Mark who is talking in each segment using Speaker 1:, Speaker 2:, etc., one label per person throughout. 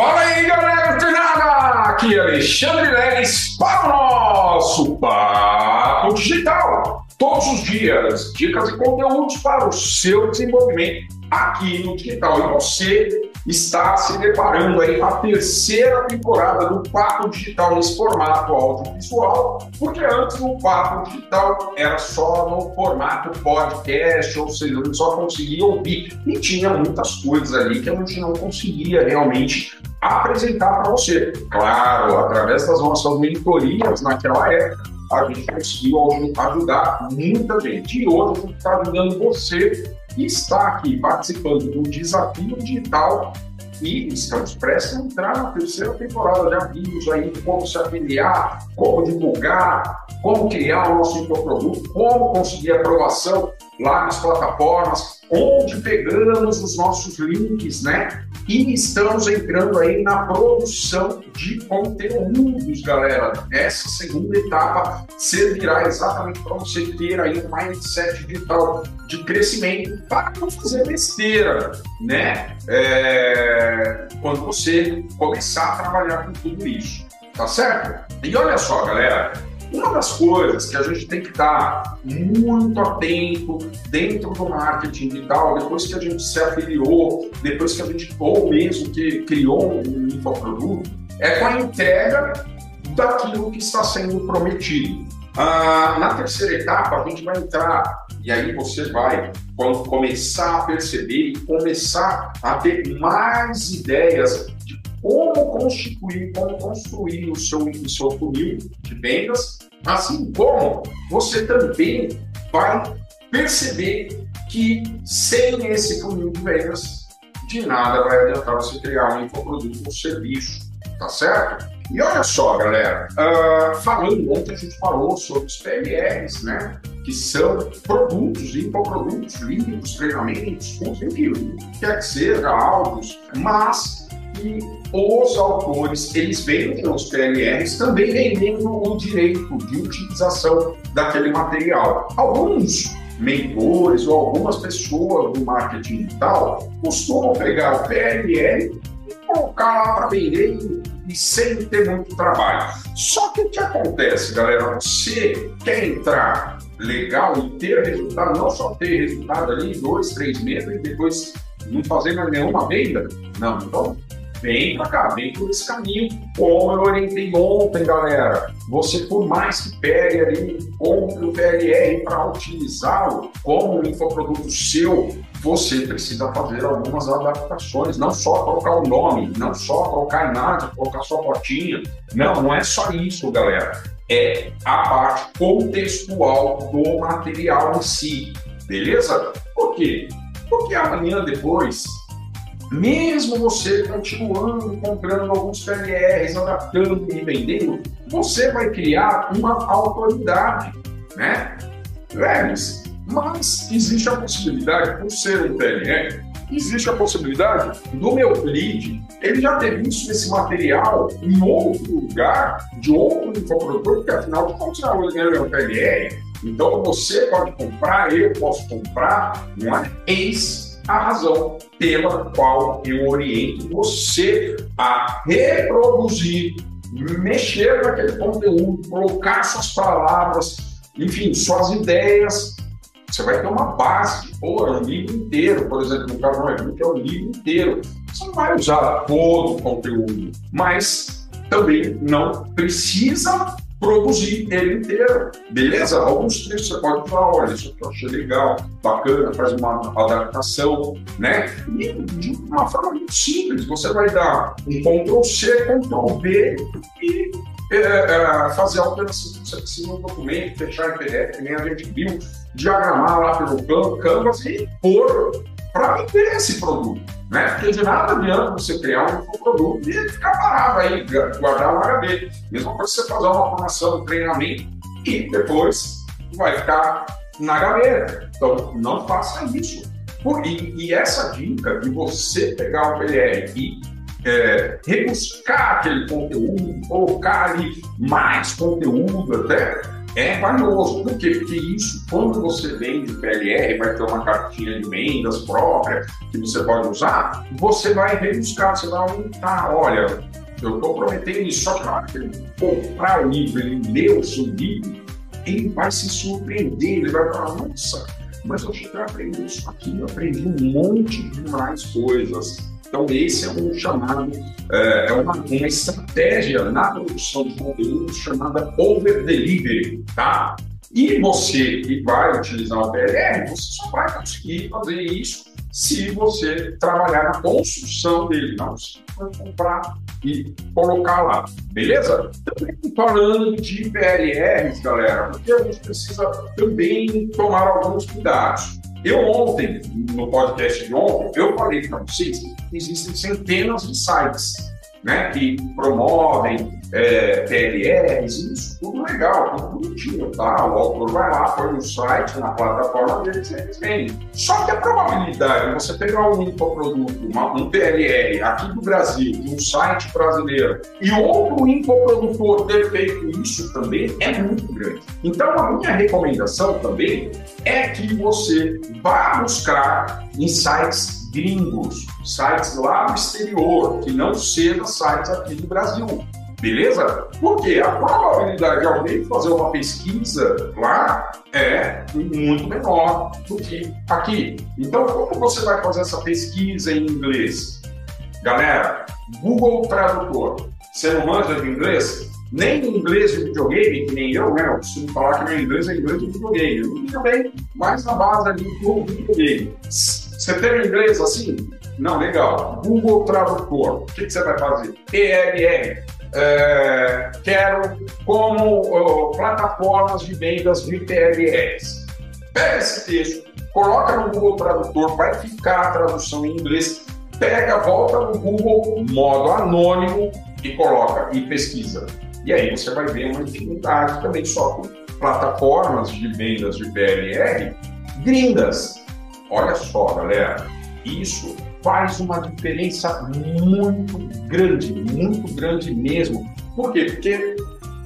Speaker 1: Fala aí, galera treinada! Aqui é Alexandre Leles para o nosso Papo Digital. Todos os dias, dicas e conteúdos para o seu desenvolvimento aqui no digital. E você está se deparando aí com a terceira temporada do Papo Digital nesse formato audiovisual, porque antes o Papo Digital era só no formato podcast, ou seja, a gente só conseguia ouvir. E tinha muitas coisas ali que a gente não conseguia realmente apresentar para você. Claro, através das nossas mentorias naquela época, a gente conseguiu ajudar muita gente. E hoje a gente está ajudando você que está aqui participando do desafio digital e estamos prestes a entrar na terceira temporada. Já vimos aí como se afiliar, como divulgar, como criar o nosso infoproduto, como conseguir aprovação lá nas plataformas, onde pegamos os nossos links, né? E estamos entrando aí na produção de conteúdos, galera. Essa segunda etapa servirá exatamente para você ter aí um mindset digital de crescimento para não fazer besteira, né? É... Quando você começar a trabalhar com tudo isso, tá certo? E olha só, galera, uma das coisas que a gente tem que estar muito atento dentro do marketing digital, depois que a gente se afiliou, depois que a gente, ou mesmo que criou um infoproduto, é com a entrega daquilo que está sendo prometido. Ah, na terceira etapa, a gente vai entrar, e aí você vai, quando começar a perceber e começar a ter mais ideias como constituir, como construir o seu, o seu funil de vendas, assim como você também vai perceber que sem esse funil de vendas, de nada vai adiantar você criar um infoproduto ou serviço, tá certo? E olha só, galera, uh, falando, ontem a gente falou sobre os PLRs, né? Que são produtos, infoprodutos, livros, treinamentos, enfim, quer que seja, áudios, mas que os autores eles vendem os PLRs também vendendo o direito de utilização daquele material. Alguns mentores ou algumas pessoas do marketing digital costumam pegar o PLR e colocar lá para vender e, sem ter muito trabalho. Só que o que acontece, galera? Você quer entrar legal e ter resultado, não só ter resultado ali em dois, três meses e depois não fazer mais nenhuma venda? Não, então Vem pra cá, vem por esse caminho, como eu orientei ontem, galera. Você, por mais que pegue ali, compre o PLR para utilizá-lo como um infoproduto seu, você precisa fazer algumas adaptações, não só colocar o nome, não só colocar nada, colocar sua fotinha. Não, não é só isso, galera. É a parte contextual do material em si, beleza? Por quê? Porque amanhã depois mesmo você continuando comprando alguns PLRs, adaptando e vendendo, você vai criar uma autoridade, né? Leves. Mas existe a possibilidade, por ser um PLR, existe a possibilidade do meu lead ele já ter visto esse material em outro lugar, de outro infoprodutor, porque afinal de contas ele é um PLR. Então você pode comprar, eu posso comprar, não é? Eis a razão pela qual eu oriento você a reproduzir, mexer naquele conteúdo, colocar suas palavras, enfim, suas ideias. Você vai ter uma base, pô, é um livro inteiro, por exemplo, no caso do e-book é um livro inteiro. Você não vai usar todo o conteúdo, mas também não precisa produzir ele inteiro. Beleza? Alguns textos você pode falar, olha, isso eu achei legal, bacana, faz uma adaptação, né? E de uma forma muito simples, você vai dar um Ctrl C, Ctrl V e é, é, fazer a alteração que você precisa no documento, fechar em PDF, que nem a gente viu, diagramar lá pelo Canvas e pôr para vender esse produto. Né? Porque de nada adianta você criar um produto e ficar parado aí, guardar no HD. Mesma coisa você fazer uma formação, um treinamento e depois vai ficar na gaveta. Então, não faça isso. E, e essa dica de você pegar o PLR e é, rebuscar aquele conteúdo, colocar ali mais conteúdo até, é valioso. Por quê? Porque isso, quando você vende PLR, vai ter uma cartinha de vendas própria que você pode usar, você vai rebuscar, você vai aumentar. Olha, eu estou prometendo isso, só que na hora que ele comprar o livro, ele ler o seu livro, ele vai se surpreender, ele vai falar, nossa, mas eu cheguei a aprender isso aqui, eu aprendi um monte de mais coisas. Então, esse é um chamado, é, é uma, uma estratégia na produção de conteúdo chamada over delivery, tá? E você que vai utilizar o PLR, você só vai conseguir fazer isso se você trabalhar na construção dele, não se for comprar e colocar lá, beleza? Também falando de PLRs, galera, porque a gente precisa também tomar alguns cuidados. Eu ontem, no podcast de ontem, eu falei para vocês que existem centenas de sites né, que promovem é, PLRs, isso tudo legal, tudo bonitinho, tá? O autor vai lá, põe no site, na plataforma deles, eles vendem. Só que a probabilidade de você pegar um infoproduto, uma, um PLR aqui do Brasil, de um site brasileiro, e outro infoprodutor ter feito isso também é muito grande. Então, a minha recomendação também é que você vá buscar em sites gringos, sites lá do exterior, que não sejam sites aqui do Brasil. Beleza? Porque a probabilidade de alguém fazer uma pesquisa lá é muito menor do que aqui. Então, como você vai fazer essa pesquisa em inglês? Galera, Google Tradutor. Você não manja de inglês? Nem inglês de videogame, que nem eu, né? Eu costumo falar que meu inglês é inglês de videogame. Eu também, mais na base ali do videogame. Você tem inglês assim? Não, legal. Google Tradutor. O que, você vai fazer? PLR é, quero como plataformas de vendas de. Pega esse texto, coloca no Google Tradutor, vai ficar a tradução em inglês, pega, volta no Google, modo anônimo e coloca e pesquisa. E aí você vai ver uma infinidade também só com plataformas de vendas de PLR gringas. Olha só, galera, isso faz uma diferença muito grande, muito grande mesmo. Por quê? Porque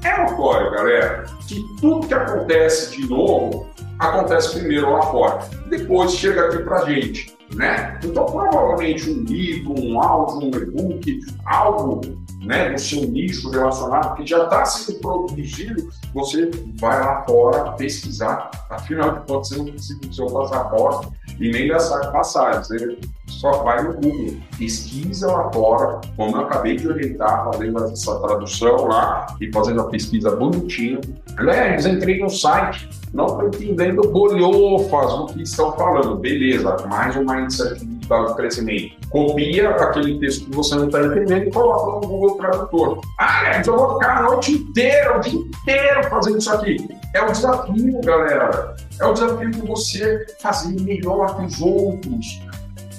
Speaker 1: é notório, galera, que tudo que acontece de novo acontece primeiro lá fora, depois chega aqui pra gente, né? Então, provavelmente um livro, um áudio, um e-book, algo né, seu nicho relacionado, que já está sendo produzido, você vai lá fora pesquisar. Afinal de contas, você não do seu passaporte e nem gastar passagem. Você só vai no Google, pesquisa lá fora, como eu acabei de orientar, fazendo essa tradução lá e fazendo a pesquisa bonitinha. Aliás, entrei no site, não entendendo bolhofas do que estão falando. Beleza, mais um mindset de crescimento. Copia aquele texto que você não está entendendo e coloca no Google Tradutor. Ah, eu vou ficar a noite inteira, o dia inteiro fazendo isso aqui. É o desafio, galera. É o desafio de você fazer melhor que os outros.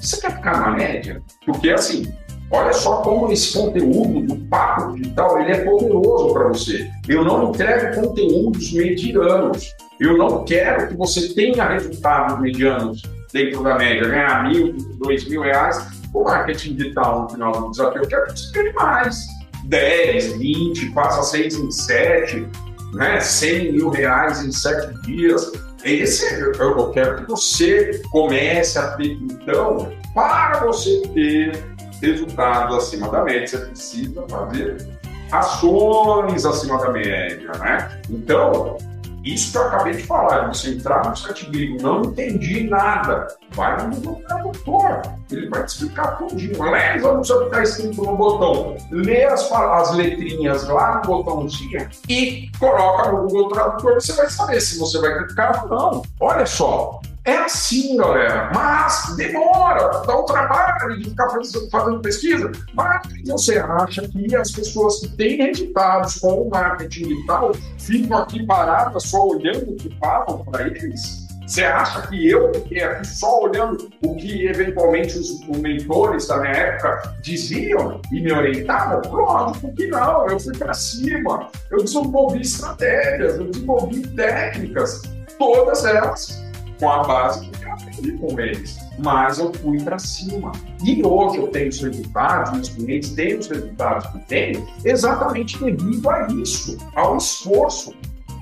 Speaker 1: Você quer ficar na média? Porque assim, olha só como esse conteúdo do papo digital ele é poderoso para você. Eu não entrego conteúdos medianos. Eu não quero que você tenha resultados medianos dentro da média, ganhar mil, dois mil reais o marketing digital no final do desafio. Eu quero que você ganhe mais. 10, 20, passa 6 em 7, né? 100 mil reais em 7 dias. Esse eu, eu quero que você comece a ter, então, para você ter resultados acima da média, você precisa fazer ações acima da média, né? Então, isso que eu acabei de falar, você entrar no site gringo, não entendi nada, vai no Tradutor, ele vai te explicar tudinho. Leva no que está escrito no botão, lê as, as letrinhas lá no botãozinho e coloca no Google Tradutor, você vai saber se você vai clicar ou não. Olha só, é assim, galera, mas demora, dá um trabalho de ficar fazendo pesquisa. Mas você acha que as pessoas que têm resultados com o marketing e tal ficam aqui paradas só olhando o que falam para eles? Você acha que eu fiquei aqui só olhando o que eventualmente os, os mentores da minha época diziam e me orientavam? Lógico que não, eu fui para cima, eu desenvolvi estratégias, eu desenvolvi técnicas, todas elas com a base que eu aprendi com eles. Mas eu fui para cima. E hoje eu tenho os resultados, meus clientes têm os resultados que têm, exatamente devido a isso, ao esforço.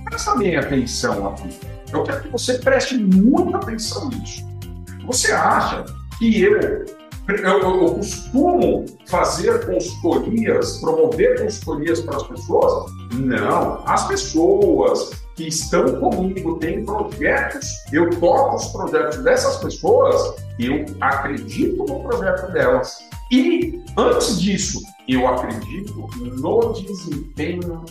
Speaker 1: presta bem atenção aqui. Eu quero que você preste muita atenção nisso. Você acha que eu, eu, eu costumo fazer consultorias, promover consultorias para as pessoas? Não. As pessoas que estão comigo têm projetos, eu toco os projetos dessas pessoas, eu acredito no projeto delas. E, antes disso, eu acredito no desempenho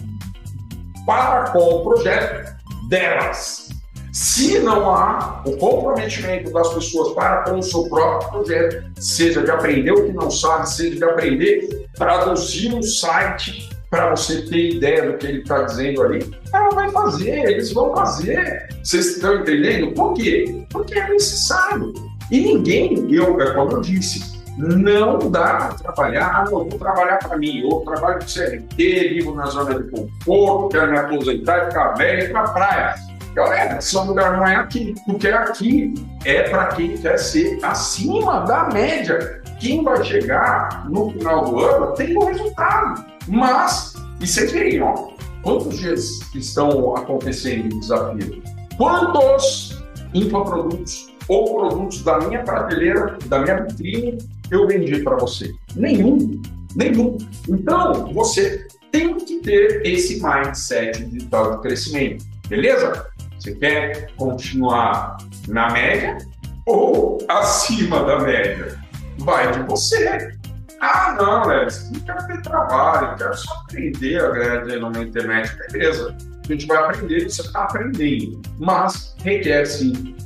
Speaker 1: para com o projeto delas. Se não há o comprometimento das pessoas para com o seu próprio projeto, seja de aprender o que não sabe, seja de aprender, traduzir um site para você ter ideia do que ele está dizendo ali, ela vai fazer, eles vão fazer. Vocês estão entendendo? Por quê? Porque é necessário. E ninguém, eu, é como eu disse, não dá para trabalhar, ah, não, vou trabalhar para mim, eu trabalho com CLT, vivo na zona de conforto, quero me aposentar e ficar velho e ir para praia. Galera, seu lugar não é aqui, porque aqui é para quem quer ser acima da média. Quem vai chegar no final do ano tem o resultado. Mas, e vocês veem, ó, quantos dias estão acontecendo o desafio? Quantos infoprodutos ou produtos da minha prateleira, da minha vitrine, eu vendi para você? Nenhum. Nenhum. Então, você tem que ter esse mindset digital de crescimento. Beleza? Você quer continuar na média ou acima da média? Vai de você. Ah, não, Lelis, não quero ter trabalho, quero só aprender a ganhar dinheiro na internet. Beleza, a gente vai aprender, você está aprendendo, mas requer sim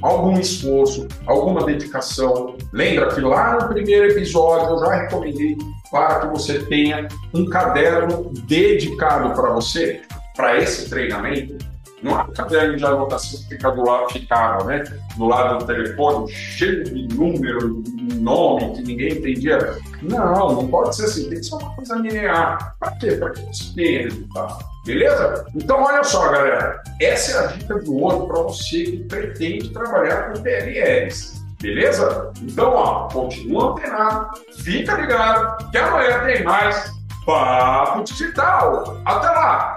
Speaker 1: algum esforço, alguma dedicação. Lembra que lá no primeiro episódio eu já recomendei para que você tenha um caderno dedicado para você, para esse treinamento. Não um caderno de anotação do lado, ficava, né? Do lado do telefone, cheio de número, de nome que ninguém entendia. Não, não pode ser assim, tem que ser uma coisa linear. Para quê? Para que você tenha resultado. Beleza? Então, olha só, galera. Essa é a dica do ouro para você que pretende trabalhar com PLLs. Beleza? Então, ó, continua antenado, fica ligado, que amanhã tem mais Papo Digital. Até lá!